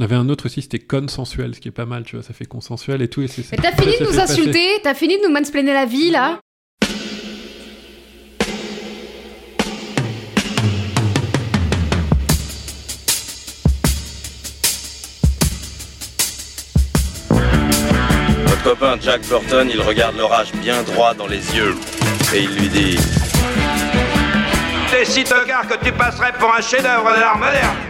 On avait un autre aussi, c'était consensuel, ce qui est pas mal, tu vois, ça fait consensuel et tout. Et c'est, Mais t'as fini de nous insulter T'as fini de nous mansplainer la vie, là Votre copain Jack Burton, il regarde l'orage bien droit dans les yeux et il lui dit T'es si tocard que tu passerais pour un chef-d'œuvre de l'art moderne.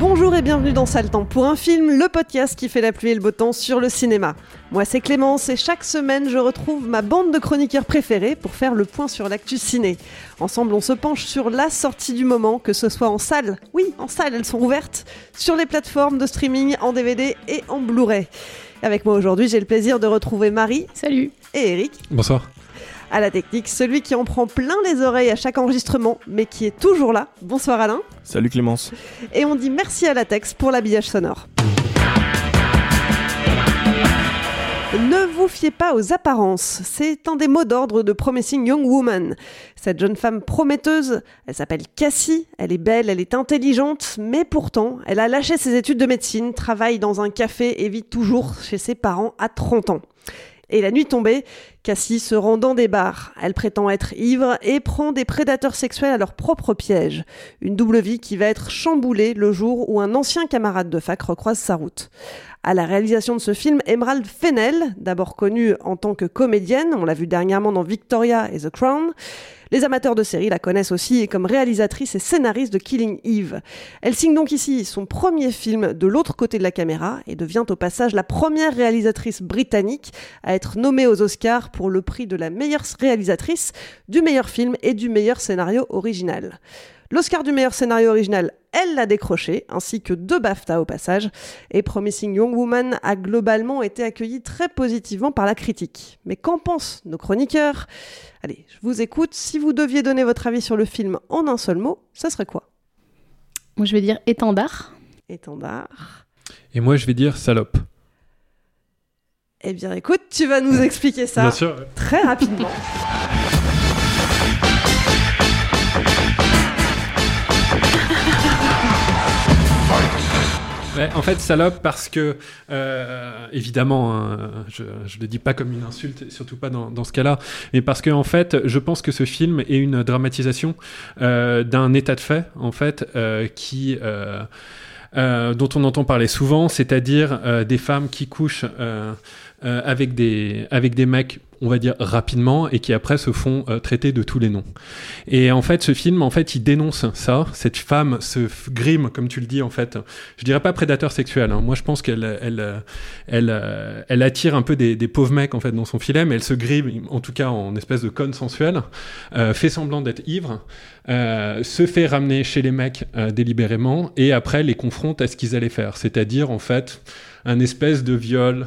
Bonjour et bienvenue dans Sale Temps pour un film, le podcast qui fait la pluie et le beau temps sur le cinéma. Moi c'est Clémence et chaque semaine je retrouve ma bande de chroniqueurs préférés pour faire le point sur l'actu ciné. Ensemble on se penche sur la sortie du moment, que ce soit en salle, oui en salle elles sont ouvertes, sur les plateformes de streaming, en DVD et en Blu-ray. Avec moi aujourd'hui j'ai le plaisir de retrouver Marie. Salut Et Eric. Bonsoir. À la technique, celui qui en prend plein les oreilles à chaque enregistrement, mais qui est toujours là. Bonsoir Alain. Salut Clémence. Et on dit merci à Latex pour l'habillage sonore. Ne vous fiez pas aux apparences, c'est un des mots d'ordre de Promising Young Woman. Cette jeune femme prometteuse, elle s'appelle Cassie, elle est belle, elle est intelligente, mais pourtant, elle a lâché ses études de médecine, travaille dans un café et vit toujours chez ses parents à 30 ans. Et la nuit tombée, Cassie se rend dans des bars. Elle prétend être ivre et prend des prédateurs sexuels à leur propre piège. Une double vie qui va être chamboulée le jour où un ancien camarade de fac recroise sa route. À la réalisation de ce film, Emerald Fennell, d'abord connue en tant que comédienne, on l'a vu dernièrement dans Victoria et The Crown. Les amateurs de série la connaissent aussi comme réalisatrice et scénariste de Killing Eve. Elle signe donc ici son premier film de l'autre côté de la caméra et devient au passage la première réalisatrice britannique à être nommée aux Oscars pour le prix de la meilleure réalisatrice, du meilleur film et du meilleur scénario original. L'Oscar du meilleur scénario original, elle l'a décroché, ainsi que deux BAFTA au passage, et Promising Young Woman a globalement été accueilli très positivement par la critique. Mais qu'en pensent nos chroniqueurs? Allez, je vous écoute. Si vous deviez donner votre avis sur le film en un seul mot, ça serait quoi? Moi je vais dire étendard. Étendard. Et moi je vais dire salope. Eh bien écoute, tu vas nous expliquer ça Bien sûr. très rapidement. Ouais, en fait, salope, parce que, euh, évidemment, hein, je ne le dis pas comme une insulte, surtout pas dans, ce cas-là, mais parce que, en fait, je pense que ce film est une dramatisation euh, d'un état de fait, en fait, euh, qui. dont on entend parler souvent, c'est-à-dire des femmes qui couchent euh, avec, des, avec des mecs, on va dire rapidement, et qui après se font euh, traiter de tous les noms. Et en fait, ce film, en fait, il dénonce ça. Cette femme f- grime, comme tu le dis, en fait. Je dirais pas prédateur sexuel. hein. Moi, je pense qu'elle, elle, elle, euh, elle attire un peu des, des pauvres mecs en fait dans son filet, mais elle se grime, en tout cas en espèce de conne sensuelle, euh, fait semblant d'être ivre, euh, se fait ramener chez les mecs euh, délibérément, et après les confronte à ce qu'ils allaient faire, c'est-à-dire en fait un espèce de viol,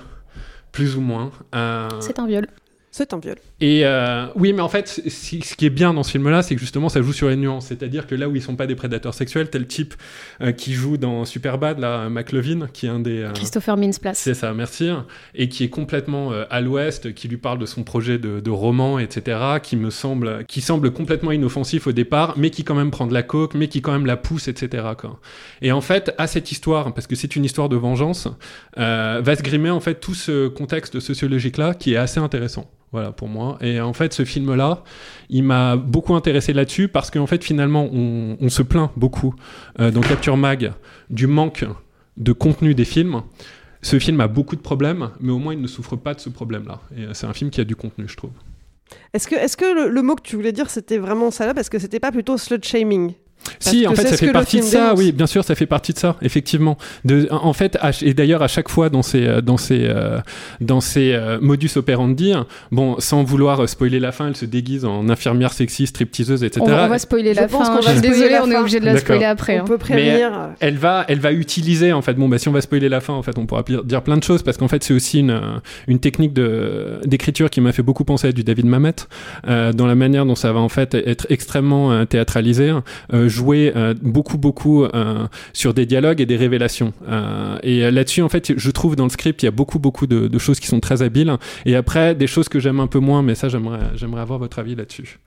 plus ou moins. euh, C'est un viol. C'est un viol. Et euh, oui, mais en fait, ce qui est bien dans ce film-là, c'est que justement, ça joue sur les nuances. C'est-à-dire que là où ils sont pas des prédateurs sexuels, tel type euh, qui joue dans Superbad, là, McLovin, qui est un des. euh, Christopher Mintz-Plasse. c'est ça, merci. Et qui est complètement à l'ouest, qui lui parle de son projet de, de roman, etc., qui me semble, qui semble complètement inoffensif au départ, mais qui quand même prend de la coke, mais qui quand même la pousse, etc. Quoi. Et en fait, à cette histoire, parce que c'est une histoire de vengeance, va se grimer en fait tout ce contexte sociologique-là, qui est assez intéressant. Voilà pour moi. Et en fait, ce film-là, il m'a beaucoup intéressé là-dessus parce qu'en fait, finalement, on, se plaint beaucoup euh, dans Capture Mag du manque de contenu des films. Ce film a beaucoup de problèmes, mais au moins il ne souffre pas de ce problème-là. Et euh, c'est un film qui a du contenu, je trouve. Est-ce que, est-ce que le, le mot que tu voulais dire, c'était vraiment salope Est-ce que c'était pas plutôt slut shaming Parce Si, en fait, ça fait partie de ça. dénonce. Oui, bien sûr, ça fait partie de ça, effectivement. De, en fait, à- et d'ailleurs, à chaque fois dans ces, euh, dans ces, euh, dans ces euh, modus operandi, hein, bon, sans vouloir spoiler la fin, elle se déguise en infirmière sexy, stripteaseuse, etc. On, on va spoiler Je la pense fin. qu'on Je va suis spoiler désolée, la on est obligé de la spoiler après. On hein. peut prévenir. elle va, elle va utiliser en fait. Bon, bah si on va spoiler la fin, en fait, on pourra dire plein de choses parce qu'en fait, c'est aussi une, une technique de d'écriture qui m'a fait beaucoup penser à du David Mamet euh, dans la manière dont ça va en fait être extrêmement euh, théâtralisé, euh, jouer euh, beaucoup beaucoup euh, sur des dialogues et des révélations. Euh, et là-dessus, en fait, je trouve dans le script, il y a beaucoup beaucoup de, de choses qui sont très habiles. Et après, des choses que j'aime un peu moins, mais ça, j'aimerais j'aimerais avoir votre avis là-dessus.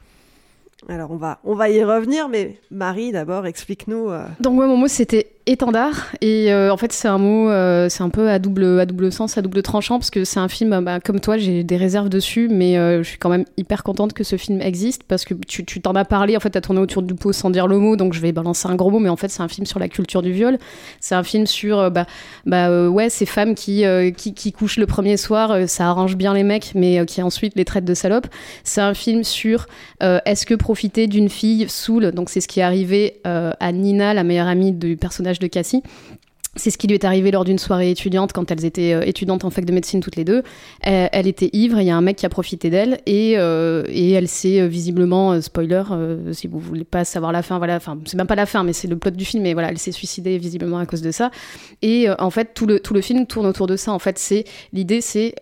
Alors on va, on va y revenir, mais Marie, d'abord, explique-nous. euh, Donc moi, mon mot c'était étendard. Et euh, en fait c'est un mot, euh, c'est un peu à double, à double sens, à double tranchant parce que c'est un film, bah, comme toi j'ai des réserves dessus, mais euh, je suis quand même hyper contente que ce film existe parce que tu t'en as parlé, en fait t'as tourné autour du pot sans dire le mot, donc je vais balancer un gros mot, mais en fait c'est un film sur la culture du viol, c'est un film sur bah, bah ouais ces femmes qui, qui qui couchent le premier soir, ça arrange bien les mecs, mais qui ensuite les traitent de salopes. C'est un film sur est-ce que profiter d'une fille saoule, donc c'est ce qui est arrivé à Nina, la meilleure amie du personnage de Cassie. C'est ce qui lui est arrivé lors d'une soirée étudiante quand elles étaient euh, étudiantes en fac de médecine toutes les deux. Euh, elle était ivre, il y a un mec qui a profité d'elle et, euh, et elle s'est visiblement, spoiler, si vous voulez pas savoir la fin, voilà, enfin c'est même pas la fin mais c'est le plot du film, mais voilà, elle s'est suicidée visiblement à cause de ça. Et en fait tout le, tout le film tourne autour de ça. En fait c'est l'idée c'est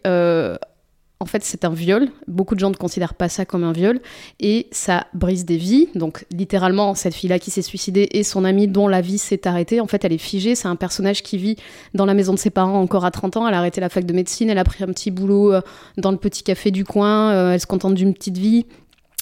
en fait, c'est un viol. Beaucoup de gens ne considèrent pas ça comme un viol. Et ça brise des vies. Donc, littéralement, cette fille-là qui s'est suicidée et son amie dont la vie s'est arrêtée, en fait, elle est figée. C'est un personnage qui vit dans la maison de ses parents encore à 30 ans. Elle a arrêté la fac de médecine. Elle a pris un petit boulot euh, dans le petit café du coin. Euh, elle se contente d'une petite vie.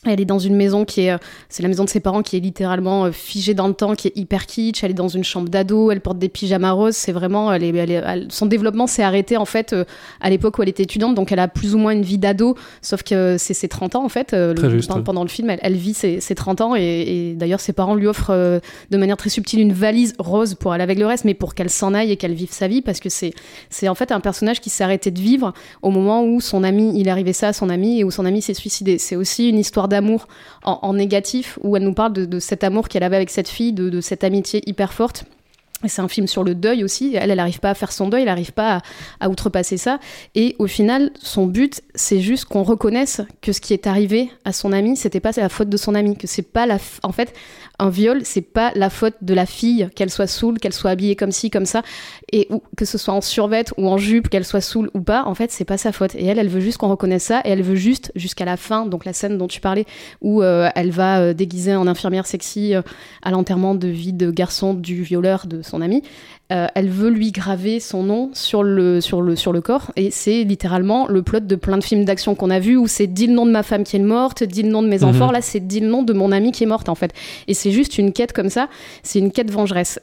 Elle est dans une maison qui est, euh, c'est la maison de ses parents qui est littéralement euh, figée dans le temps, qui est hyper kitsch. Elle est dans une chambre d'ado, elle porte des pyjamas roses. C'est vraiment, elle est, elle est- elle- son développement s'est arrêté en fait euh, à l'époque où elle était étudiante, donc elle a plus ou moins une vie d'ado, sauf que c'est ses 30 ans en fait. Très le- juste, pendant, ouais. pendant le film, elle, elle vit ses, ses 30 ans et, et d'ailleurs ses parents lui offrent euh, de manière très subtile une valise rose pour aller avec le reste, mais pour qu'elle s'en aille et qu'elle vive sa vie parce que c'est, c'est en fait un personnage qui s'est arrêté de vivre au moment où son ami, il arrivé ça à son ami et où son ami s'est suicidé. C'est aussi une histoire d'amour en, négatif où elle nous parle de, cet amour qu'elle avait avec cette fille, de cette amitié hyper forte. C'est un film sur le deuil aussi. Elle, elle n'arrive pas à faire son deuil, elle n'arrive pas à, outrepasser ça. Et au final, son but, c'est juste qu'on reconnaisse que ce qui est arrivé à son ami, c'était pas la faute de son ami, que c'est pas la, en fait, un viol, c'est pas la faute de la fille, qu'elle soit saoule, qu'elle soit habillée comme ci, comme ça, et ou, que ce soit en survette ou en jupe, qu'elle soit saoule ou pas. En fait, c'est pas sa faute. Et elle, elle veut juste qu'on reconnaisse ça, et elle veut juste jusqu'à la fin, donc la scène dont tu parlais, où euh, elle va euh, déguiser en infirmière sexy euh, à l'enterrement de vie de garçon du violeur de son ami. Euh, elle veut lui graver son nom sur le, sur le, sur le corps. Et c'est littéralement le plot de plein de films d'action qu'on a vus où c'est dit le nom de ma femme qui est morte, dit le nom de mes Mhm. enfants. Là, c'est dit le nom de mon amie qui est morte, en fait. Et c'est juste une quête comme ça. C'est une quête vengeresse.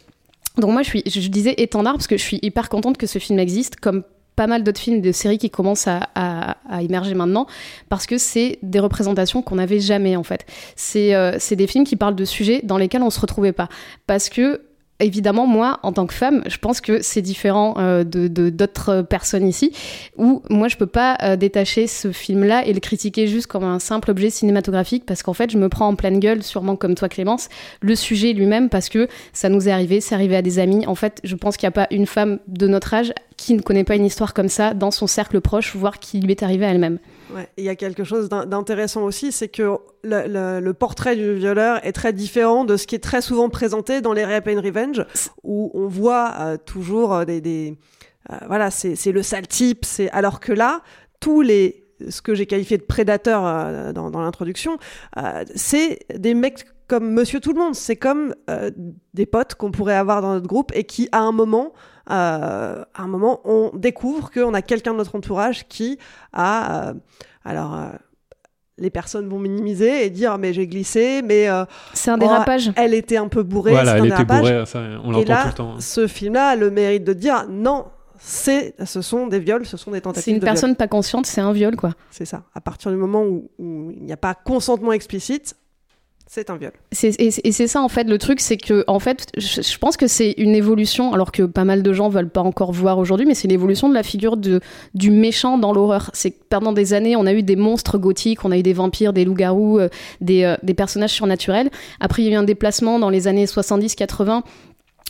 Donc moi, je, suis, je, disais étendard parce que je suis hyper contente que ce film existe, comme pas mal d'autres films, de séries qui commencent à, à- à émerger maintenant, parce que c'est des représentations qu'on n'avait jamais en fait. C'est euh, c'est des films qui parlent de sujets dans lesquels on se retrouvait pas, parce que Évidemment, moi, en tant que femme, je pense que c'est différent euh, de d'autres personnes ici, où moi, je peux pas euh, détacher ce film-là et le critiquer juste comme un simple objet cinématographique, parce qu'en fait, je me prends en pleine gueule, sûrement comme toi, Clémence, le sujet lui-même, parce que ça nous est arrivé, c'est arrivé à des amis. En fait, je pense qu'il n'y a pas une femme de notre âge qui ne connaît pas une histoire comme ça dans son cercle proche, voire qui lui est arrivée à elle-même. Ouais, il y a quelque chose d'in- d'intéressant aussi, c'est que le, portrait du violeur est très différent de ce qui est très souvent présenté dans les Rape and Revenge, où on voit euh, toujours euh, des, euh, voilà, c'est le sale type, alors que là, tous les ce que j'ai qualifié de prédateurs euh, dans, l'introduction, c'est des mecs comme Monsieur Tout le Monde. C'est comme euh, des potes qu'on pourrait avoir dans notre groupe et qui, à un moment, euh, à un moment, on découvre qu'on a quelqu'un de notre entourage qui a, euh, alors. euh, les personnes vont minimiser et dire mais j'ai glissé, mais euh, C'est un oh, dérapage. elle était un peu bourrée. Voilà, c'est un elle était dérapage. bourrée, ça, on l'entend tout le temps. hein. ce film-là a le mérite de dire non, c'est, ce sont des viols, ce sont des tentatives C'est une de viol. personne pas consciente, c'est un viol, quoi. C'est ça. À partir du moment où, où il n'y a pas consentement explicite, c'est un viol. Et c'est ça en fait le truc, c'est que en fait, je, pense que c'est une évolution, alors que pas mal de gens veulent pas encore voir aujourd'hui, mais c'est l'évolution de la figure de, du méchant dans l'horreur. C'est pendant des années, on a eu des monstres gothiques, on a eu des vampires, des loups-garous, euh, des, euh, des personnages surnaturels. Après, il y a eu un déplacement dans les années 70-80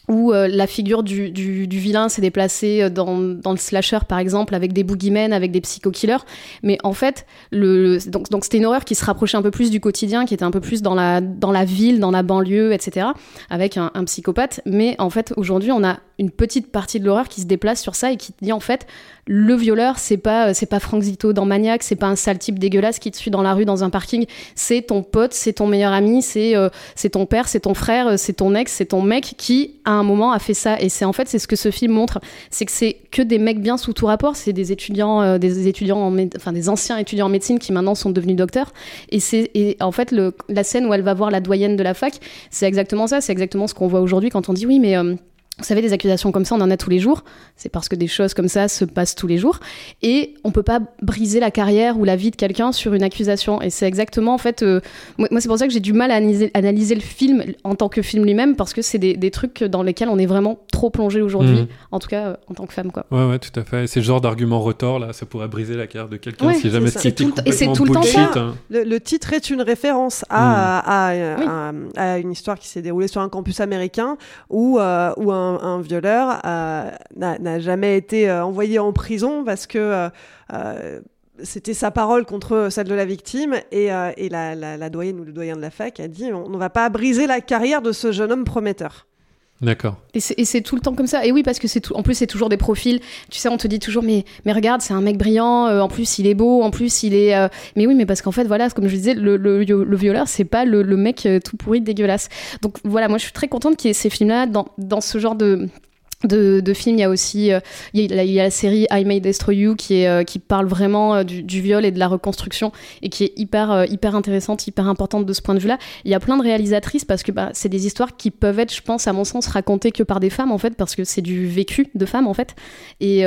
où euh, la figure du, du, vilain s'est déplacée euh, dans, dans le slasher par exemple avec des boogeymen, avec des psycho-killers. Mais en fait, le, donc donc c'était une horreur qui se rapprochait un peu plus du quotidien, qui était un peu plus dans la, dans la ville, dans la banlieue, etc. avec un psychopathe. Mais en fait, aujourd'hui, on a une petite partie de l'horreur qui se déplace sur ça et qui dit en fait le violeur c'est pas c'est pas Frank Zito dans Maniac c'est pas un sale type dégueulasse qui te suit dans la rue dans un parking. C'est ton pote c'est ton meilleur ami c'est euh, c'est ton père c'est ton frère euh, c'est ton ex c'est ton mec qui à un moment a fait ça. Et c'est en fait c'est ce que ce film montre. C'est que c'est que des mecs bien sous tout rapport. C'est des étudiants euh, des étudiants en enfin des anciens étudiants en médecine qui maintenant sont devenus docteurs. Et c'est et en fait le, la scène où elle va voir la doyenne de la fac c'est exactement ça. C'est exactement ce qu'on voit aujourd'hui quand on dit oui mais euh, vous savez, des accusations comme ça, on en a tous les jours. C'est parce que des choses comme ça se passent tous les jours. Et on peut pas briser la carrière ou la vie de quelqu'un sur une accusation. Et c'est exactement, en fait, euh, moi, c'est pour ça que j'ai du mal à analyser, analyser le film en tant que film lui-même, parce que c'est des, des trucs dans lesquels on est vraiment trop plongé aujourd'hui, Mhm. en tout cas euh, en tant que femme, quoi. Ouais, ouais, tout à fait. Et C'est le genre d'argument retort, là, ça pourrait briser la carrière de quelqu'un Ouais, si jamais c'était temps- et c'est complètement tout le temps bullshit. ça. hein. Le, le titre est une référence à, à, à- à- à une histoire qui s'est déroulée sur un campus américain où, euh, où un, un violeur euh, n'a jamais été euh, envoyé en prison parce que euh, c'était sa parole contre celle de la victime et, la- la doyenne ou le doyen de la fac a dit on ne va pas briser la carrière de ce jeune homme prometteur. D'accord. Et c'est tout le temps comme ça. Et oui, parce que c'est tout. En plus, c'est toujours des profils. Tu sais, on te dit toujours, mais mais regarde, c'est un mec brillant. euh, en plus, il est beau. En plus, il est. euh, Mais oui, mais parce qu'en fait, voilà, comme je disais, le, le, le violeur, c'est pas le, le mec euh, tout pourri, dégueulasse. Donc voilà, moi, je suis très contente qu'il y ait ces films-là dans dans ce genre de de, films, il y a aussi euh, il, y a, la série I May Destroy You qui euh, parle vraiment euh, du, viol et de la reconstruction et qui est hyper hyper intéressante, hyper importante de ce point de vue-là. Il y a plein de réalisatrices parce que bah, c'est des histoires qui peuvent être, je pense, à mon sens, racontées que par des femmes en fait parce que c'est du vécu de femmes en fait. Et,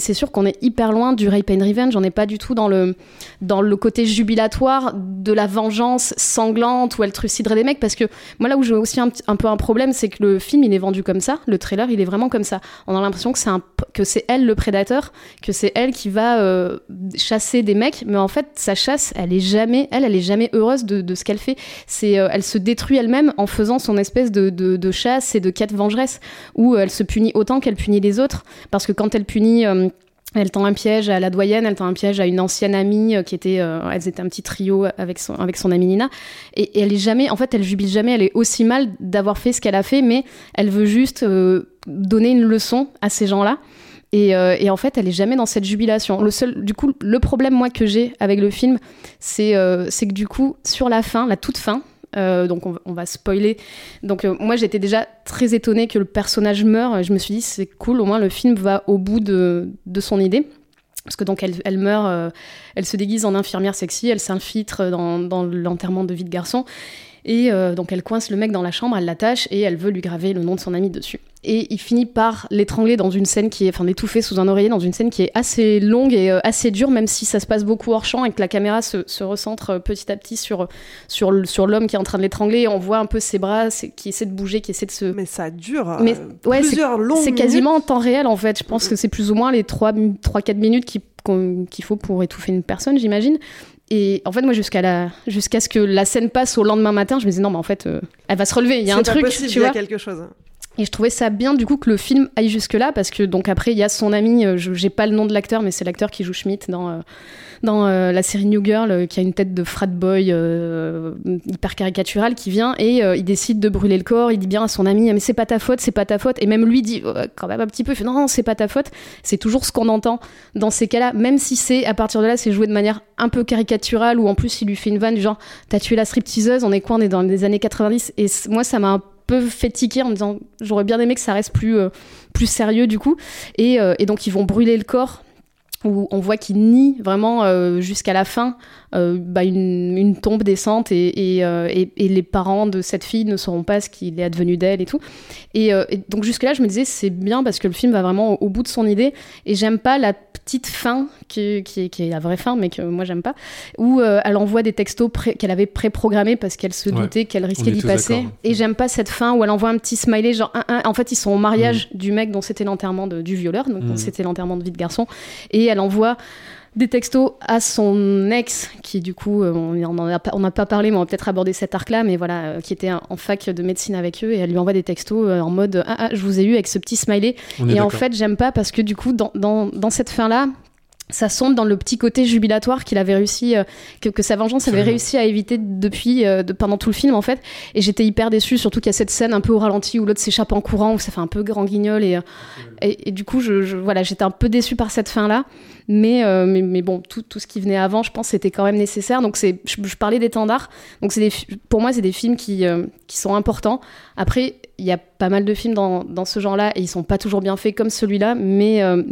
c'est sûr qu'on est hyper loin du rape and revenge. On n'est pas du tout dans le dans le côté jubilatoire de la vengeance sanglante où elle truciderait des mecs parce que moi là où j'ai aussi un peu un problème, c'est que le film il est vendu comme ça, le trailer il est vraiment comme ça. On a l'impression que c'est un que c'est elle le prédateur, que c'est elle qui va euh, chasser des mecs, mais en fait sa chasse, elle est jamais, elle, elle est jamais heureuse de, ce qu'elle fait. C'est, euh, elle se détruit elle-même en faisant son espèce de, de, chasse et de quête vengeresse, où elle se punit autant qu'elle punit les autres, parce que quand elle punit euh, elle tend un piège à la doyenne, elle tend un piège à une ancienne amie euh, qui était, euh, elles étaient un petit trio avec son, avec son amie Nina. Et, elle est jamais, en fait, elle jubile jamais, elle est aussi mal d'avoir fait ce qu'elle a fait, mais elle veut juste euh, donner une leçon à ces gens-là. Et, euh, et en fait, elle est jamais dans cette jubilation. Le seul, du coup, le problème moi que j'ai avec le film, c'est euh, que du coup, sur la fin, la toute fin, euh, donc on, va- spoiler. Donc moi j'étais déjà très étonnée que le personnage meure. Je me suis dit c'est cool, au moins le film va au bout de, de son idée. Parce que donc elle, elle meurt, elle se déguise en infirmière sexy, elle s'infiltre dans, dans l'enterrement de vie de garçon. Et euh, donc elle coince le mec dans la chambre, elle l'attache et elle veut lui graver le nom de son ami dessus. Et il finit par l'étrangler dans une scène qui est, enfin l'étouffer sous un oreiller dans une scène qui est assez longue et euh, assez dure, même si ça se passe beaucoup hors champ et que la caméra se, se recentre euh, petit à petit sur, sur, l'homme qui est en train de l'étrangler. Et on voit un peu ses bras qui essaient de bouger, qui essaient de se. Mais ça dure euh, Mais ouais, plusieurs longues c'est quasiment en temps réel en fait. Je pense que c'est plus ou moins les 3-4 minutes qu'il faut pour étouffer une personne, j'imagine. Et en fait, moi, jusqu'à la, jusqu'à ce que la scène passe au lendemain matin, je me disais non, mais en fait, euh, elle va se relever. Il y a un truc, possible, tu il y a vois. quelque chose. Et je trouvais ça bien du coup que le film aille jusque là parce que donc après il y a son ami, euh, je j'ai pas le nom de l'acteur mais c'est l'acteur qui joue Schmidt dans euh, dans euh, la série New Girl euh, qui a une tête de frat boy euh, hyper caricatural qui vient et il décide de brûler le corps. Il dit bien à son ami mais c'est pas ta faute, c'est pas ta faute et même lui dit quand même un petit peu non non c'est pas ta faute. C'est toujours ce qu'on entend dans ces cas-là même si c'est à partir de là c'est joué de manière un peu caricaturale ou en plus il lui fait une vanne du genre t'as tué la stripteaseuse on est quoi on est dans les années 90 et moi ça m'a un peu fait tiquer en me disant j'aurais bien aimé que ça reste plus, plus sérieux du coup. Et donc ils vont brûler le corps où on voit qu'ils nient vraiment euh, jusqu'à la fin euh, bah, une, tombe décente euh, et- les parents de cette fille ne sauront pas ce qu'il est advenu d'elle et tout. Et, donc jusque-là, je me disais c'est bien parce que le film va vraiment au bout de son idée et j'aime pas la petite fin qui, qui, qui est la vraie fin, mais que moi j'aime pas, où euh, elle envoie des textos qu'elle avait préprogrammés parce qu'elle se Ouais. doutait qu'elle risquait d'y passer. d'accord. Et j'aime pas cette fin où elle envoie un petit smiley, genre un, un. En fait, ils sont au mariage Mm. du mec dont c'était l'enterrement du violeur, donc Mm. c'était l'enterrement de vie de garçon, et elle envoie des textos à son ex, qui du coup, euh, on n'a pas parlé, mais on va peut-être aborder cet arc-là, mais voilà, euh, qui était en fac de médecine avec eux, et elle lui envoie des textos euh, en mode ah, ah, je vous ai eu avec ce petit smiley. On Et en fait, j'aime pas parce que du coup, dans, dans, dans cette fin-là, ça sombre dans le petit côté jubilatoire qu'il avait réussi, euh, que, que sa vengeance avait réussi à éviter depuis, euh, de- pendant tout le film en fait. Et j'étais hyper déçue, surtout qu'il y a cette scène un peu au ralenti où l'autre s'échappe en courant, où ça fait un peu grand guignol. Et, euh, et, et du coup, je, je- voilà, j'étais un peu déçue par cette fin-là. Mais, euh, mais, mais bon, tout, tout ce qui venait avant, je pense, c'était quand même nécessaire. Donc, c'est, je, je parlais d'étendards. Donc, c'est pour moi, c'est des films qui, qui sont importants. Après, il y a pas mal de films dans, ce genre-là et ils sont pas toujours bien faits comme celui-là, mais, euh,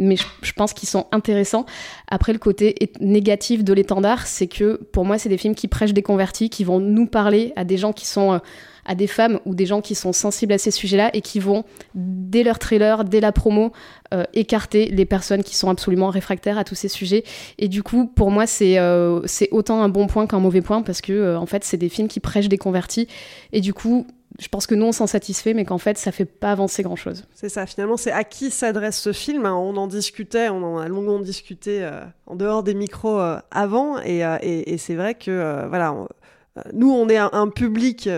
je, pense qu'ils sont intéressants. Après, le côté négatif de l'étendard, c'est que pour moi, c'est des films qui prêchent des convertis, qui vont nous parler à des gens qui sont. euh, à des femmes ou des gens qui sont sensibles à ces sujets-là et qui vont, dès leur trailer, dès la promo, euh, écarter les personnes qui sont absolument réfractaires à tous ces sujets. Et du coup, pour moi, c'est euh, autant un bon point qu'un mauvais point parce que, euh, en fait, c'est des films qui prêchent des convertis. Et du coup, je pense que nous, on s'en satisfait, mais qu'en fait, ça fait pas avancer grand-chose. C'est ça, finalement, c'est à qui s'adresse ce film. hein. On en discutait, on en a longuement discuté euh, en dehors des micros avant, et, c'est vrai que, voilà, nous, on est un, public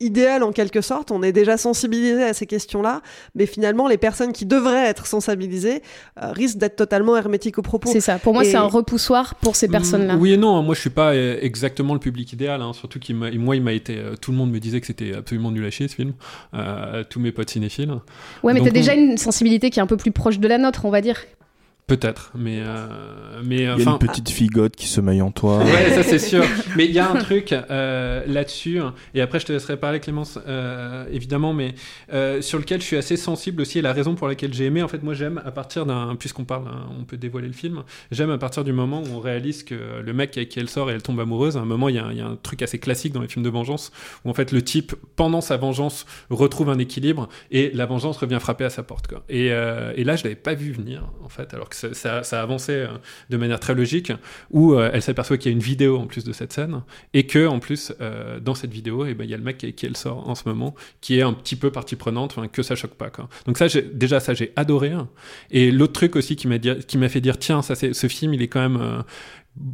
idéal en quelque sorte, on est déjà sensibilisé à ces questions-là, mais finalement, les personnes qui devraient être sensibilisées euh, risquent d'être totalement hermétiques aux propos. C'est ça. Pour moi, Et- c'est un repoussoir pour ces personnes-là. Mm, Oui et non, moi je suis pas euh, exactement le public idéal, hein. surtout qu'il m'a- moi il m'a été, euh, tout le monde me disait que c'était absolument nul à chier ce film, Euh, tous mes potes cinéphiles. Ouais, mais t'as déjà une sensibilité qui est un peu plus proche de la nôtre, on va dire. Peut-être, mais euh, mais Il y a une petite figote qui se maille en toi. Ouais, ça c'est sûr. Mais il y a un truc euh, là-dessus, et après je te laisserai parler Clémence, euh, évidemment, mais euh, sur lequel je suis assez sensible aussi, et la raison pour laquelle j'ai aimé, en fait, moi j'aime à partir d'un, puisqu'on parle, hein, on peut dévoiler le film, j'aime à partir du moment où on réalise que le mec avec qui elle sort et elle tombe amoureuse, à un moment il y, a il y a un truc assez classique dans les films de vengeance, où en fait le type, pendant sa vengeance, retrouve un équilibre, et la vengeance revient frapper à sa porte. Quoi. Et, euh, et là je l'avais pas vu venir, en fait, alors que ça, ça avançait euh, de manière très logique, où euh, elle s'aperçoit qu'il y a une vidéo en plus de cette scène, et que en plus euh, dans cette vidéo, eh ben, il y a le mec qui, qui elle sort en ce moment, qui est un petit peu partie prenante, que ça choque pas. Quoi. Donc ça, déjà ça j'ai adoré. hein. Et l'autre truc aussi qui m'a fait dire tiens, ça ce film, il est quand même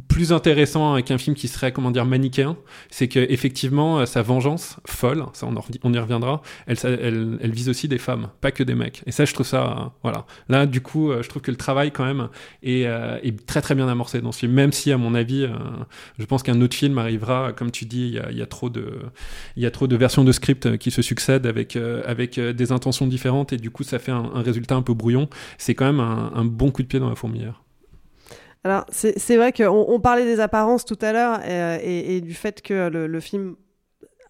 plus intéressant qu'un film qui serait comment dire manichéen, c'est que effectivement euh, sa vengeance folle, ça on, y reviendra, elle, vise aussi des femmes, pas que des mecs. Et ça je trouve ça euh, voilà. Là du coup euh, je trouve que le travail quand même est, très très bien amorcé dans ce film, même si à mon avis je pense qu'un autre film arrivera, comme tu dis, il y a, trop de versions de script qui se succèdent avec des intentions différentes et du coup ça fait un, un résultat un peu brouillon. C'est quand même un, un bon coup de pied dans la fourmilière. Alors, c'est vrai qu'on on parlait des apparences tout à l'heure euh, et, et du fait que le, film.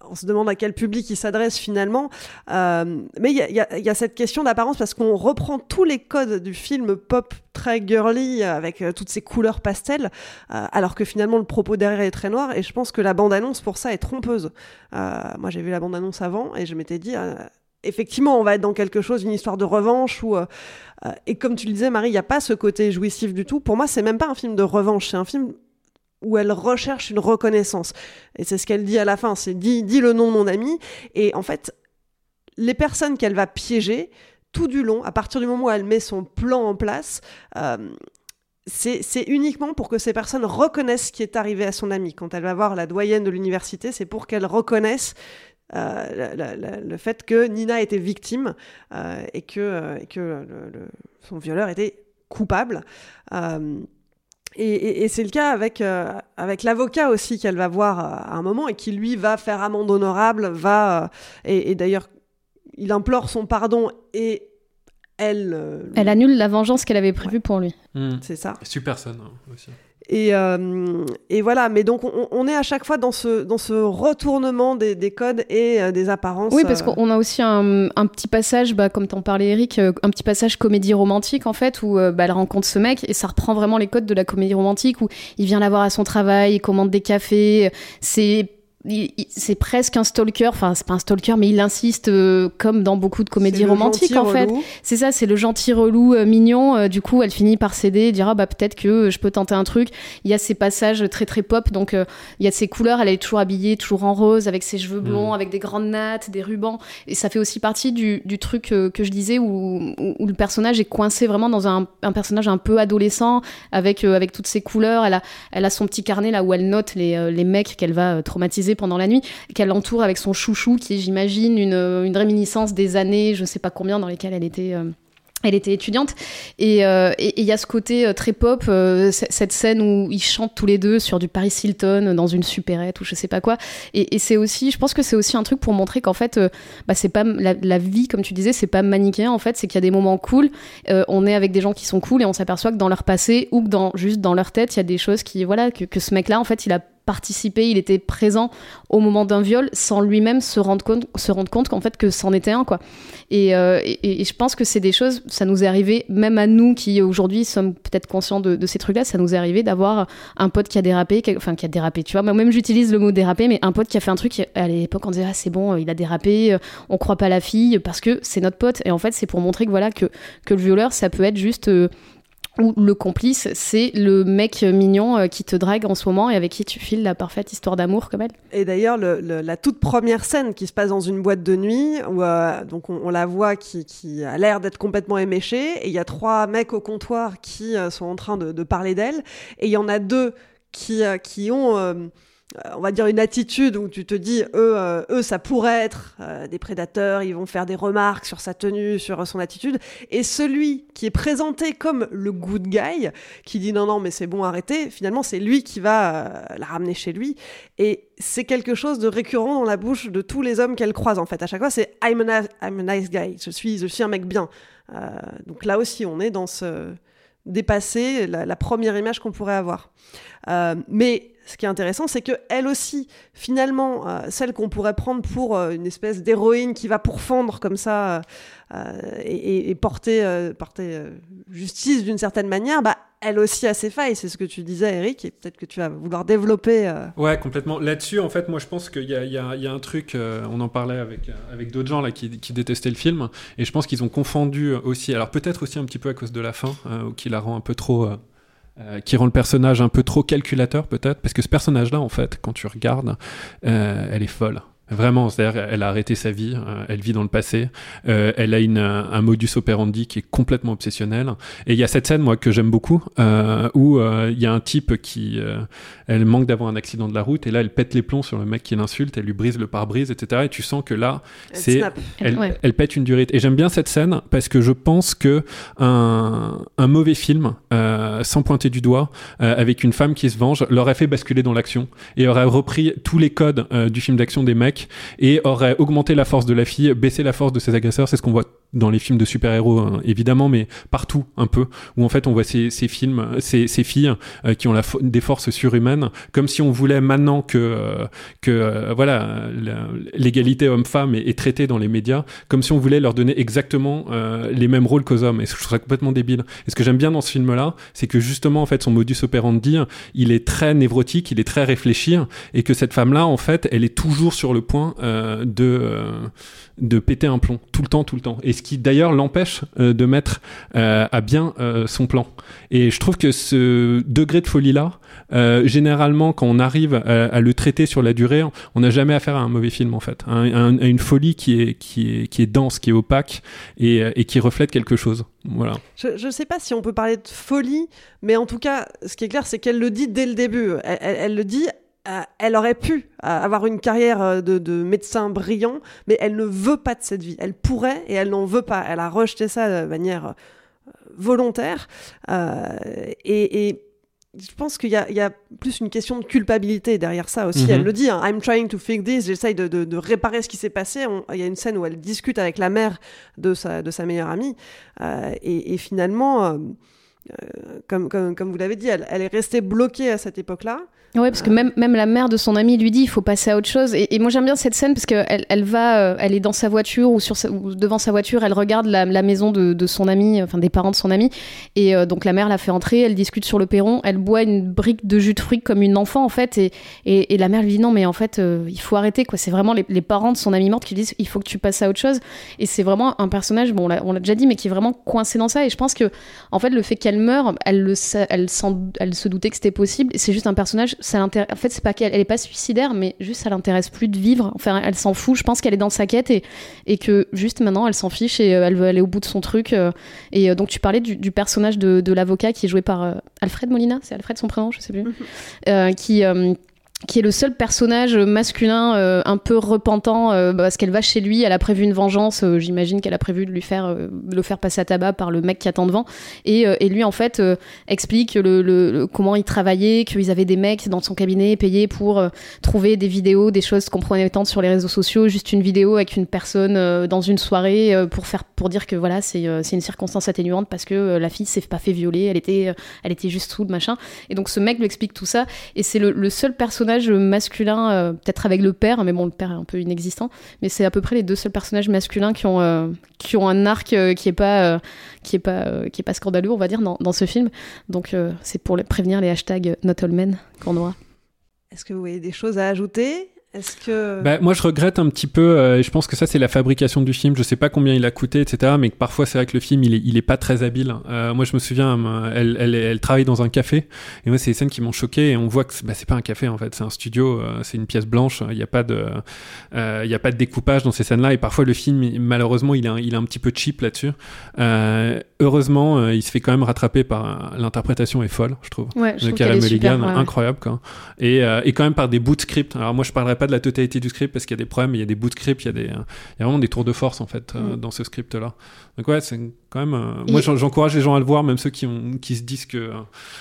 On se demande à quel public il s'adresse finalement. Euh, mais il y a, cette question d'apparence parce qu'on reprend tous les codes du film pop très girly avec euh, toutes ces couleurs pastel, euh, alors que finalement le propos derrière est très noir. Et je pense que la bande-annonce pour ça est trompeuse. Moi j'ai vu la bande-annonce avant et je m'étais dit. Effectivement, on va être dans quelque chose, une histoire de revanche ou euh, euh, et comme tu le disais, Marie, il n'y a pas ce côté jouissif du tout. Pour moi, c'est même pas un film de revanche, c'est un film où elle recherche une reconnaissance. Et c'est ce qu'elle dit à la fin, c'est dis, dis le nom de mon ami. Et en fait, les personnes qu'elle va piéger, tout du long, à partir du moment où elle met son plan en place, euh, c'est uniquement pour que ces personnes reconnaissent ce qui est arrivé à son ami. Quand elle va voir la doyenne de l'université, c'est pour qu'elle reconnaisse euh, la- la- la- le fait que Nina était victime euh, et que, euh, et que le- le- son violeur était coupable. Euh, et, et- et c'est le cas avec, euh, avec l'avocat aussi qu'elle va voir à un moment et qui lui va faire amende honorable, va... euh, et et d'ailleurs, il implore son pardon et elle... euh, Elle annule la vengeance qu'elle avait prévue pour lui. C'est ça. Super scène hein, aussi. Et, euh, et voilà, mais donc on, on est à chaque fois dans ce, dans ce retournement des, des codes et euh, des apparences. Oui, parce euh, qu'on a aussi un, un petit passage, bah, comme t'en parlais Eric, euh, un petit passage comédie romantique en fait, où bah, elle rencontre ce mec et ça reprend vraiment les codes de la comédie romantique, où il vient la voir à son travail, il commande des cafés, c'est c'est presque un stalker, enfin c'est pas un stalker, mais il insiste euh, comme dans beaucoup de comédies romantiques en fait. C'est ça, c'est le gentil relou euh, mignon. euh, du coup, elle finit par céder et dire ah bah peut-être que je peux tenter un truc. Il y a ces passages très très pop, donc il y a ces couleurs. Elle est toujours habillée, toujours en rose, avec ses cheveux blonds, avec des grandes nattes, des rubans. Et ça fait aussi partie du, du truc que je disais où, où, où le personnage est coincé vraiment dans un, un personnage un peu adolescent avec avec toutes ces couleurs. Elle a elle a son petit carnet là où elle note les, les mecs qu'elle va euh, pendant la nuit, qu'elle entoure avec son chouchou qui est, j'imagine, une, euh, une réminiscence des années, je sais pas combien, dans lesquelles elle était. euh, elle était étudiante et euh, et- il y a ce côté très pop, cette scène où ils chantent tous les deux sur du Paris Hilton dans une supérette ou je sais pas quoi. Et, c'est aussi, je pense que c'est aussi un truc pour montrer qu'en fait, bah, c'est pas la, la vie comme tu disais, c'est pas manichéen en fait, c'est qu'il y a des moments cool. on est avec des gens qui sont cool et on s'aperçoit que dans leur passé ou que dans juste dans leur tête, il y a des choses qui voilà que, que ce mec-là en fait, il a participé, il était présent au moment d'un viol sans lui-même se rendre compte, se rendre compte qu'en fait que c'en était un quoi. Et, euh, et, je pense que c'est des choses, ça nous est arrivé, même à nous qui aujourd'hui sommes peut-être conscients de, ces trucs-là, ça nous est arrivé d'avoir un pote qui a dérapé, enfin qui a dérapé, tu vois. Moi-même j'utilise le mot dérapé, mais un pote qui a fait un truc, à l'époque on disait ah c'est bon, il a dérapé, euh, on croit pas la fille parce que c'est notre pote. Et en fait c'est pour montrer que voilà que, que le violeur ça peut être juste euh, ou le complice, c'est le mec mignon euh, qui te drague en ce moment et avec qui tu files la parfaite histoire d'amour comme elle. Et d'ailleurs, le- le- la toute première scène qui se passe dans une boîte de nuit, euh, donc on, la voit qui, a l'air d'être complètement éméchée, et il y a trois mecs au comptoir qui euh, sont en train de, parler d'elle, et il y en a deux qui, qui ont, on va dire, une attitude où tu te dis, eux, euh, eux ça pourrait être euh, des prédateurs, ils vont faire des remarques sur sa tenue, sur son attitude, et celui qui est présenté comme le good guy, qui dit non, non, mais c'est bon, arrêtez, finalement, c'est lui qui va euh, la ramener chez lui. Et c'est quelque chose de récurrent dans la bouche de tous les hommes qu'elle croise, en fait. À chaque fois, c'est I'm, I'm a nice guy, je suis, je suis un mec bien. Euh, donc là aussi, on est dans ce dépasser la, la première image qu'on pourrait avoir. Euh, mais ce qui est intéressant, c'est que elle aussi, finalement, euh, celle qu'on pourrait prendre pour euh, une espèce d'héroïne qui va pourfendre comme ça euh, et, porter, justice d'une certaine manière, bah, elle aussi a ses failles. C'est ce que tu disais, Eric, et peut-être que tu vas vouloir développer. euh, Ouais, complètement. Là-dessus, en fait, moi, je pense qu'il y a, un truc, on en parlait avec, avec d'autres gens là, qui, détestaient le film, et je pense qu'ils ont confondu aussi, alors peut-être aussi un petit peu à cause de la fin, qui la rend un peu trop... euh, qui rend le personnage un peu trop calculateur peut-être parce que ce personnage là en fait quand tu regardes euh, elle est folle Vraiment, c'est-à-dire, elle a arrêté sa vie, euh, elle vit dans le passé, euh, elle a une, un modus operandi qui est complètement obsessionnel. Et il y a cette scène, moi, que j'aime beaucoup, euh, où euh, il y a un type qui, euh, elle manque d'avoir un accident de la route, et là, elle pète les plombs sur le mec qui l'insulte, elle lui brise le pare-brise, etc. Et tu sens que là, Elle c'est, elle, Ouais. elle pète une durite. Et j'aime bien cette scène parce que je pense que un, un mauvais film, euh, sans pointer du doigt, euh, avec une femme qui se venge, l'aurait fait basculer dans l'action et aurait repris tous les codes euh, du film d'action des mecs et aurait augmenté la force de la fille, baissé la force de ses agresseurs. C'est ce qu'on voit dans les films de super-héros, hein, évidemment, mais partout un peu, où en fait on voit ces, ces films, ces, ces filles euh, qui ont la des forces surhumaines, comme si on voulait maintenant que, euh, que euh, voilà, l'égalité homme-femme est, est traitée dans les médias, comme si on voulait leur donner exactement euh, les mêmes rôles qu'aux hommes. Et je trouve complètement débile. Et ce que j'aime bien dans ce film-là, c'est que justement, en fait, son modus operandi, il est très névrotique, il est très réfléchi, et que cette femme-là, en fait, elle est toujours sur le point euh, de, euh, de péter un plomb, tout le temps, tout le temps. Ce qui d'ailleurs l'empêche euh, de mettre euh, à bien euh, son plan. Et je trouve que ce degré de folie-là, généralement, quand on arrive à, le traiter sur la durée, on n'a jamais affaire à un mauvais film en fait, à une folie qui est, dense, qui est opaque et, qui reflète quelque chose. Voilà. Je ne sais pas si on peut parler de folie, mais en tout cas, ce qui est clair, c'est qu'elle le dit dès le début. Elle le dit. Euh, elle aurait pu euh, avoir une carrière euh, de, de médecin brillant, mais elle ne veut pas de cette vie. Elle pourrait et elle n'en veut pas. Elle a rejeté ça de manière volontaire. Et, et je pense qu'il y, a- il y a plus une question de culpabilité derrière ça aussi. Mhm. Elle le dit, hein, I'm trying to fix this, j'essaye de, de- de réparer ce qui s'est passé. On- Il y a une scène où elle discute avec la mère de sa, de sa meilleure amie. Euh, et, et finalement, euh, euh, comme, comme, comme vous l'avez dit, elle, elle est restée bloquée à cette époque-là. Ouais, parce que même, même la mère de son ami lui dit il faut passer à autre chose. Et, et moi j'aime bien cette scène parce qu'elle elle va, euh, elle est dans sa voiture ou, sur sa- ou devant sa voiture, elle regarde la, la maison de, de son ami, enfin des parents de son ami. Et euh, donc la mère la fait entrer, elle discute sur le perron, elle boit une brique de jus de fruits comme une enfant en fait. Et, et, et la mère lui dit non, mais en fait euh, il faut arrêter quoi. C'est vraiment les, les parents de son ami morte qui lui disent il faut que tu passes à autre chose. Et c'est vraiment un personnage, bon on l'a déjà dit, mais qui est vraiment coincé dans ça. Et je pense que en fait le fait qu'elle meure, elle, le, elle, elle se doutait que c'était possible. C'est juste un personnage, ça. En fait, c'est pas qu'elle elle est pas suicidaire, mais juste ça l'intéresse plus de vivre. Enfin, elle s'en fout. Je pense qu'elle est dans sa quête et, et que juste maintenant elle s'en fiche et euh, elle veut aller au bout de son truc. euh, et euh, donc tu parlais du, du personnage de, de l'avocat qui est joué par Alfred Molina, c'est Alfred son prénom, je sais plus, euh, qui euh, qui est le seul personnage masculin euh, un peu repentant euh, parce qu'elle va chez lui, elle a prévu une vengeance, euh, j'imagine qu'elle a prévu de lui faire de le faire passer à tabac par le mec qui attend devant. Et, et lui en fait explique le, le- comment il travaillait, qu'ils avaient des mecs dans son cabinet payés pour trouver des vidéos, des choses compromettantes sur les réseaux sociaux, juste une vidéo avec une personne dans une soirée pour faire pour dire que voilà c'est une circonstance atténuante parce que la fille s'est pas fait violer, elle était elle était juste sous le machin. Et donc ce mec lui explique tout ça. Et c'est le, le seul personnage masculin, euh, peut-être avec le père, mais bon, le père est un peu inexistant, mais c'est à peu près les deux seuls personnages masculins qui ont, euh, qui ont un arc euh, qui est pas, euh, qui est pas, qui est pas scandaleux, on va dire, dans, ce film. Donc c'est pour prévenir les hashtags Not All Men qu'on aura. Est-ce que vous voyez des choses à ajouter? Est-ce que. Bah, moi, je regrette un petit peu, euh, je pense que ça, c'est la fabrication du film. Je sais pas combien il a coûté, etc. Mais parfois, c'est vrai que le film, il est, il est pas très habile. Euh, moi, je me souviens, euh, elle, elle, elle travaille dans un café, et moi, c'est des scènes qui m'ont choqué, et on voit que c'est- bah, pas un café, en fait. C'est un studio, euh, c'est une pièce blanche. Il n'y a pas de, euh, il y a pas de découpage dans ces scènes-là, et parfois, le film, il- malheureusement, il est, un- il est un petit peu cheap là-dessus. Euh, heureusement, euh, il se fait quand même rattraper par l'interprétation est folle, je trouve. Ouais, je de Cara Mulligan, ouais, incroyable quoi. Et, euh, et quand même par des bouts de script. Alors moi je parlerai pas de la totalité du script parce qu'il y a des problèmes, mais il y a des bouts de script, il y a des, euh, il y a vraiment des tours de force en fait euh, Mm. dans ce script là. Donc ouais, c'est quand même. euh, moi j'encourage les gens à le voir, même ceux qui ont, qui se disent que euh,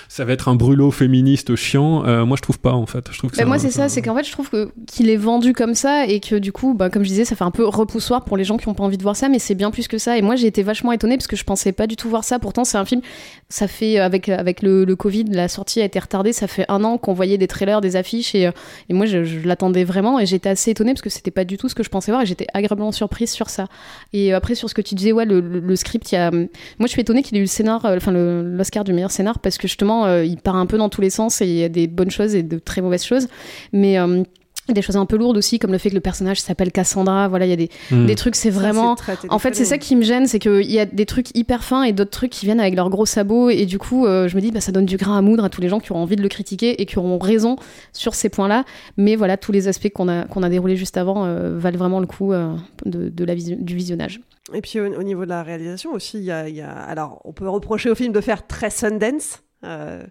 ça va être un brûlot féministe chiant. Euh, moi je trouve pas en fait. Je trouve que Bah, moi, c'est ça, c'est qu'en fait, je trouve que qu'il est vendu comme ça et que du coup, bah, comme je disais, ça fait un peu repoussoir pour les gens qui ont pas envie de voir ça, mais c'est bien plus que ça. Et moi, j'ai été vachement étonnée parce que je pensais pas du tout voir ça. Pourtant, c'est un film, ça fait avec avec le, le Covid, la sortie a été retardée. Ça fait un an qu'on voyait des trailers, des affiches et, et moi, je, je l'attendais vraiment et j'étais assez étonnée parce que c'était pas du tout ce que je pensais voir et j'étais agréablement surprise sur ça. Et après, sur ce que tu disais, ouais, le, le- le script, il y a, moi, je suis étonnée qu'il ait eu le scénar, euh, enfin l'Oscar du meilleur scénar parce que justement, euh, il part un peu dans tous les sens et il y a des bonnes choses et de très mauvaises choses. Mais euh, des choses un peu lourdes aussi, comme le fait que le personnage s'appelle Cassandra. Voilà, il y a des, Mm. des trucs, c'est vraiment. En fait, c'est ça qui me gêne, c'est qu'il y a des trucs hyper fins et d'autres trucs qui viennent avec leurs gros sabots. Et du coup, euh, je me dis, bah, ça donne du grain à moudre à tous les gens qui auront envie de le critiquer et qui auront raison sur ces points-là. Mais voilà, tous les aspects qu'on a, qu'on a déroulés juste avant euh, valent vraiment le coup euh, de, de la du visionnage. Et puis au, au niveau de la réalisation aussi, il y a, il y a- alors on peut reprocher au film de faire très Sundance, euh,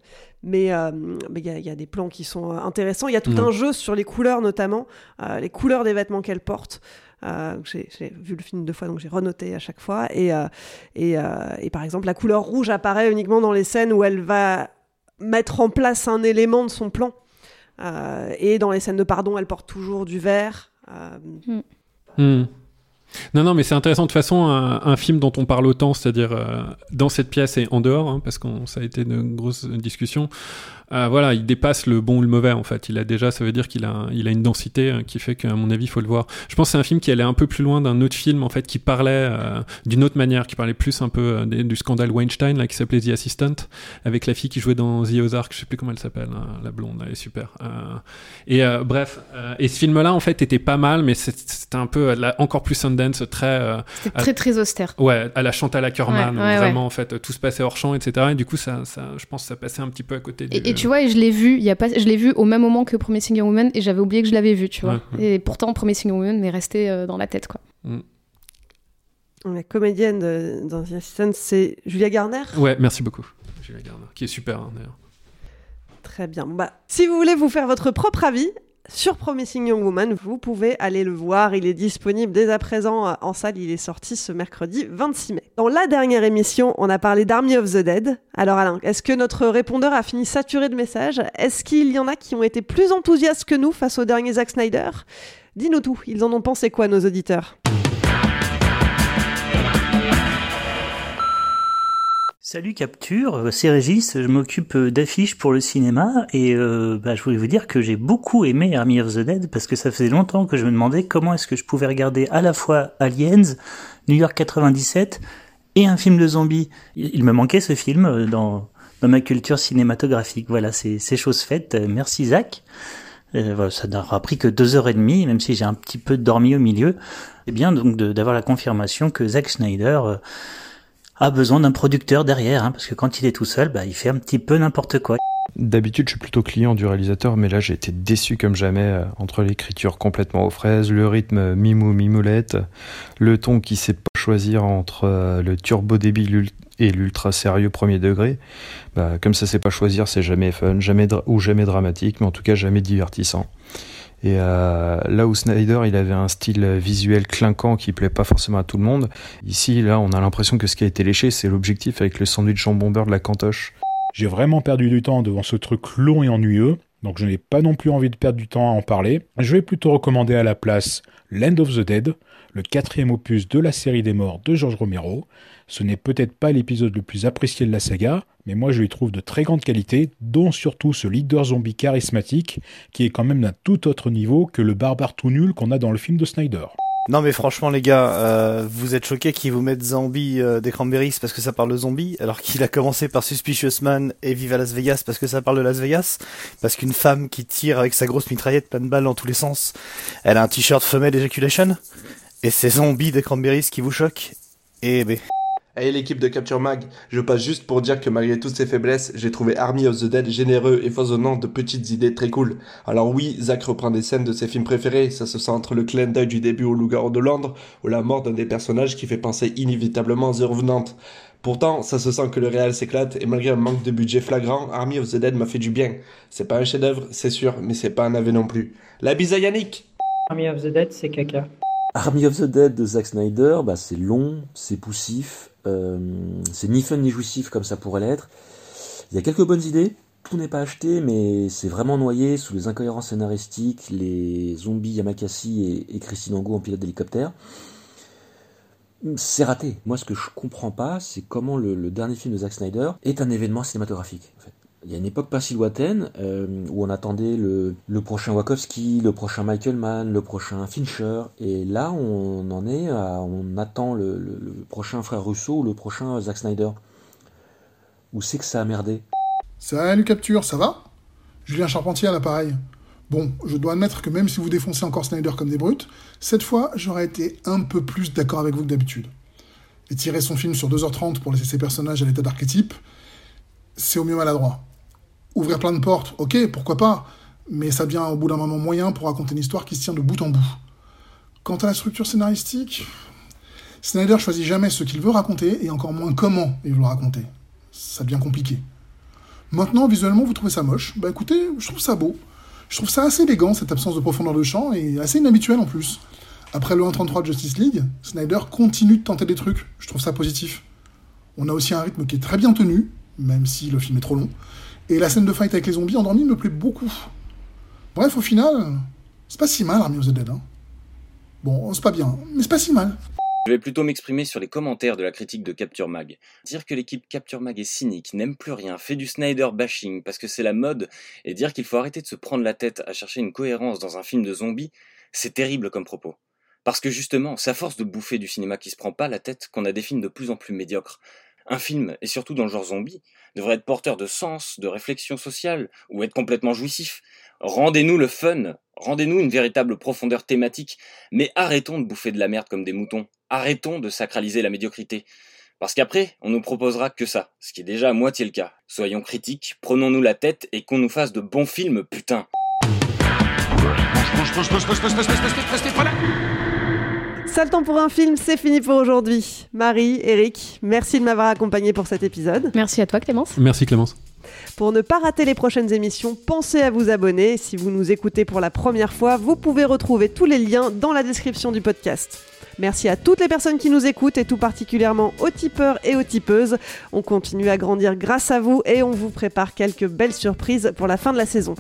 mais euh, mais il y, a- il y a des plans qui sont euh, intéressants. Il y a tout Mhm. un jeu sur les couleurs notamment, euh, les couleurs des vêtements qu'elle porte. Euh, j'ai vu le film deux fois, donc j'ai renoté à chaque fois. Et, euh, et, euh, et par exemple, la couleur rouge apparaît uniquement dans les scènes où elle va mettre en place un élément de son plan. Euh, et dans les scènes de pardon, elle porte toujours du vert. Euh, Hmm. Non, non, mais c'est intéressant de toute façon, un, film dont on parle autant, c'est-à-dire euh, dans cette pièce et en dehors, hein, parce que ça a été une grosse discussion. Euh, voilà, il dépasse le bon ou le mauvais en fait. Il a déjà, ça veut dire qu'il a, il a une densité euh, qui fait qu'à mon avis, il faut le voir. Je pense que c'est un film qui allait un peu plus loin d'un autre film en fait, qui parlait euh, d'une autre manière, qui parlait plus un peu euh, du scandale Weinstein, là, qui s'appelait The Assistant, avec la fille qui jouait dans The Ozark, je sais plus comment elle s'appelle, hein, la blonde, elle est super. Euh, et euh, bref, euh, et ce film-là en fait était pas mal, mais c'était un peu là, encore plus Sundance, très. euh, C'était très, très austère. Ouais, à la Chantal Ackerman, Ouais, ouais, vraiment ouais. en fait, tout se passait hors champ, etc. Et du coup, ça, ça, je pense que ça passait un petit peu à côté du. Et tu vois, et je l'ai vu, il y a pas, je l'ai vu au même moment que Promising Young Woman et j'avais oublié que je l'avais vu, tu vois. Ouais, ouais. Et pourtant, Promising Young Woman m'est resté euh, dans la tête, quoi. la comédienne de- dans The Assistant, c'est Julia Garner? Ouais, merci beaucoup, Julia Garner, qui est super hein, d'ailleurs. Très bien. Bah, si vous voulez vous faire votre propre avis sur Promising Young Woman, vous pouvez aller le voir. Il est disponible dès à présent euh, en salle. Il est sorti ce mercredi 26 mai. Dans la dernière émission, on a parlé d'Army of the Dead. Alors Alain, est-ce que notre répondeur a fini saturé de messages? Est-ce qu'il y en a qui ont été plus enthousiastes que nous face au dernier Zack Snyder? Dis-nous tout. Ils en ont pensé quoi, nos auditeurs? Salut Capture, c'est Régis, je m'occupe d'affiches pour le cinéma et euh, bah, je voulais vous dire que j'ai beaucoup aimé Army of the Dead parce que ça faisait longtemps que je me demandais comment est-ce que je pouvais regarder à la fois Aliens, New York 97 et un film de zombies. Il me manquait ce film euh, dans, ma culture cinématographique. Voilà, c'est chose faite. Merci Zach. Euh, voilà, ça n'aura pris que deux heures et demie, même si j'ai un petit peu dormi au milieu. C'est bien donc d'avoir la confirmation que Zack Snyder euh, a besoin d'un producteur derrière, hein, parce que quand il est tout seul, bah, il fait un petit peu n'importe quoi. D'habitude, je suis plutôt client du réalisateur, mais là, j'ai été déçu comme jamais euh, entre l'écriture complètement aux fraises, le rythme mimou mimoulette, le ton qui sait pas choisir entre euh, le turbo débile et l'ultra sérieux premier degré. Bah, comme ça sait pas choisir, c'est jamais fun, jamais ou jamais dramatique, mais en tout cas jamais divertissant. Et euh, là où Snyder, il avait un style visuel clinquant qui plaît pas forcément à tout le monde, ici, là, on a l'impression que ce qui a été léché, c'est l'objectif avec le sandwich jambon beurre de la cantoche. J'ai vraiment perdu du temps devant ce truc long et ennuyeux, donc je n'ai pas non plus envie de perdre du temps à en parler. Je vais plutôt recommander à la place Land of the Dead, le quatrième opus de la série des morts de George Romero. Ce n'est peut-être pas l'épisode le plus apprécié de la saga, mais moi je lui trouve de très grande qualité, dont surtout ce leader zombie charismatique, qui est quand même d'un tout autre niveau que le barbare tout nul qu'on a dans le film de Snyder. Non mais franchement les gars, euh, vous êtes choqués qu'ils vous mettent Zombie euh, des Cranberries parce que ça parle de zombies, alors qu'il a commencé par Suspicious Man et Viva Las Vegas parce que ça parle de Las Vegas, parce qu'une femme qui tire avec sa grosse mitraillette plein de balles dans tous les sens, elle a un t-shirt femelle ejaculation, et c'est Zombie des Cranberries qui vous choque, et ben... Hey l'équipe de Capture Mag, je passe juste pour dire que malgré toutes ses faiblesses, j'ai trouvé Army of the Dead généreux et foisonnant de petites idées très cool. Alors oui, Zach reprend des scènes de ses films préférés, ça se sent entre le clin d'œil du début au Loup-garou de Londres, ou la mort d'un des personnages qui fait penser inévitablement à The Revenant. Pourtant, ça se sent que le réel s'éclate et malgré un manque de budget flagrant, Army of the Dead m'a fait du bien. C'est pas un chef-d'œuvre, c'est sûr, mais c'est pas un navet non plus. La bise à Yannick Army of the Dead, c'est caca. Army of the Dead de Zack Snyder, bah, c'est long, c'est poussif, c'est ni fun ni jouissif comme ça pourrait l'être. Il y a quelques bonnes idées, tout n'est pas acheté, mais c'est vraiment noyé sous les incohérences scénaristiques, les zombies Yamakasi et, Christine Angot en pilote d'hélicoptère. C'est raté. Moi, ce que je comprends pas, c'est comment le, dernier film de Zack Snyder est un événement cinématographique. Il y a une époque pas si lointaine euh, où on attendait le, prochain Wachowski, le prochain Michael Mann, le prochain Fincher, et là on en est à, on attend le, prochain frère Russo ou le prochain Zack Snyder. Où c'est que ça a merdé? Salut Capture, ça va? Julien Charpentier à l'appareil. Bon, je dois admettre que même si vous défoncez encore Snyder comme des brutes, cette fois j'aurais été un peu plus d'accord avec vous que d'habitude. Étirer son film sur 2h30 pour laisser ses personnages à l'état d'archétype, c'est au mieux maladroit ouvrir plein de portes, ok, pourquoi pas, mais ça devient au bout d'un moment moyen pour raconter une histoire qui se tient de bout en bout. Quant à la structure scénaristique, Snyder choisit jamais ce qu'il veut raconter et encore moins comment il veut le raconter. Ça devient compliqué. Maintenant, visuellement, vous trouvez ça moche Bah écoutez, je trouve ça beau. Je trouve ça assez élégant, cette absence de profondeur de champ, et assez inhabituel en plus. Après le 1.33 de Justice League, Snyder continue de tenter des trucs. Je trouve ça positif. On a aussi un rythme qui est très bien tenu, même si le film est trop long. Et la scène de fight avec les zombies endormis me plaît beaucoup. Bref, au final, c'est pas si mal Army of the Dead. Hein. Bon, c'est pas bien, mais c'est pas si mal. Je vais plutôt m'exprimer sur les commentaires de la critique de Capture Mag. Dire que l'équipe Capture Mag est cynique, n'aime plus rien, fait du Snyder bashing parce que c'est la mode, et dire qu'il faut arrêter de se prendre la tête à chercher une cohérence dans un film de zombies, c'est terrible comme propos. Parce que justement, c'est à force de bouffer du cinéma qui se prend pas la tête qu'on a des films de plus en plus médiocres. Un film, et surtout dans le genre zombie, devrait être porteur de sens, de réflexion sociale, ou être complètement jouissif. Rendez-nous le fun, rendez-nous une véritable profondeur thématique, mais arrêtons de bouffer de la merde comme des moutons, arrêtons de sacraliser la médiocrité. Parce qu'après, on nous proposera que ça, ce qui est déjà à moitié le cas. Soyons critiques, prenons-nous la tête et qu'on nous fasse de bons films, putain. Sale temps pour un film, c'est fini pour aujourd'hui. Marie, Eric, merci de m'avoir accompagné pour cet épisode. Merci à toi Clémence. Merci Clémence. Pour ne pas rater les prochaines émissions, pensez à vous abonner. Si vous nous écoutez pour la première fois, vous pouvez retrouver tous les liens dans la description du podcast. Merci à toutes les personnes qui nous écoutent et tout particulièrement aux tipeurs et aux tipeuses. On continue à grandir grâce à vous et on vous prépare quelques belles surprises pour la fin de la saison.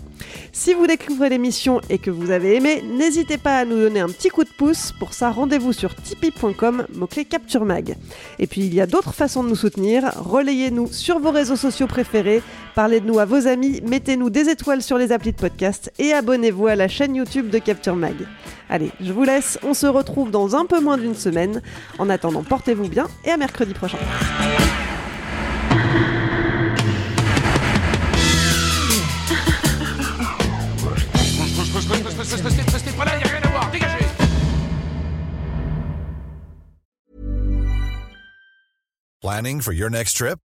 Si vous découvrez l'émission et que vous avez aimé, n'hésitez pas à nous donner un petit coup de pouce. Pour ça, rendez-vous sur tipeee.com, mot-clé Capture Mag. Et puis il y a d'autres façons de nous soutenir. Relayez-nous sur vos réseaux sociaux préférés, parlez de nous à vos amis, mettez-nous des étoiles sur les applis de podcast et abonnez-vous à la chaîne YouTube de Capture Mag. Allez, je vous laisse, on se retrouve dans un peu moins d'une semaine. En attendant, portez-vous bien et à mercredi prochain. Planning for your next trip?